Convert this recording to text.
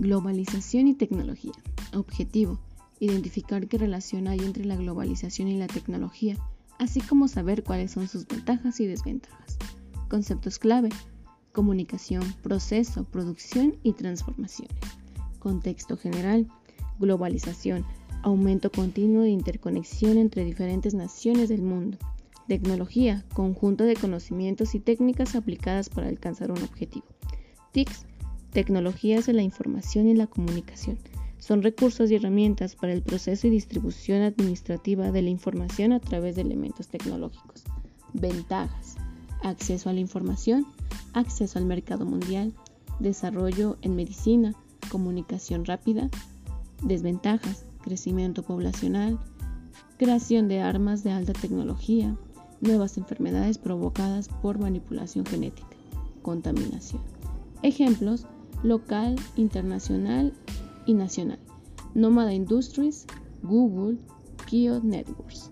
Globalización y tecnología. Objetivo. Identificar qué relación hay entre la globalización y la tecnología, así como saber cuáles son sus ventajas y desventajas. Conceptos clave. Comunicación, proceso, producción y transformaciones. Contexto general. Globalización. Aumento continuo de interconexión entre diferentes naciones del mundo. Tecnología. Conjunto de conocimientos y técnicas aplicadas para alcanzar un objetivo. TICS Tecnologías de la información y la comunicación. Son recursos y herramientas para el proceso y distribución administrativa de la información a través de elementos tecnológicos. Ventajas. Acceso a la información, acceso al mercado mundial, desarrollo en medicina, comunicación rápida. Desventajas. Crecimiento poblacional, creación de armas de alta tecnología, nuevas enfermedades provocadas por manipulación genética, contaminación. Ejemplos local, internacional y nacional. Nomada Industries, Google, Kio Networks.